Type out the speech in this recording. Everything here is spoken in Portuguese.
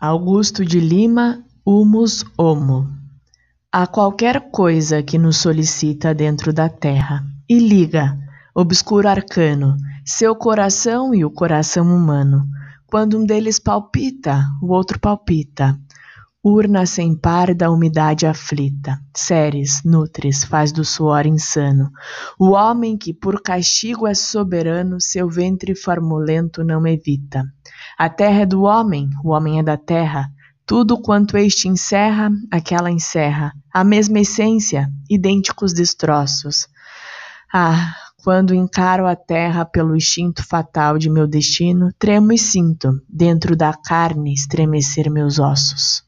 Augusto de Lima, Humus Homo. Há qualquer coisa que nos solicita dentro da terra e liga, obscuro arcano, seu coração e o coração humano. Quando um deles palpita, o outro palpita. Urna sem par da umidade aflita, Ceres, nutres, faz do suor insano. O homem que por castigo é soberano, seu ventre formulento não evita. A terra é do homem, o homem é da terra. Tudo quanto este encerra, aquela encerra. A mesma essência, idênticos destroços. Ah, quando encaro a terra pelo instinto fatal de meu destino, tremo e sinto, dentro da carne, estremecer meus ossos.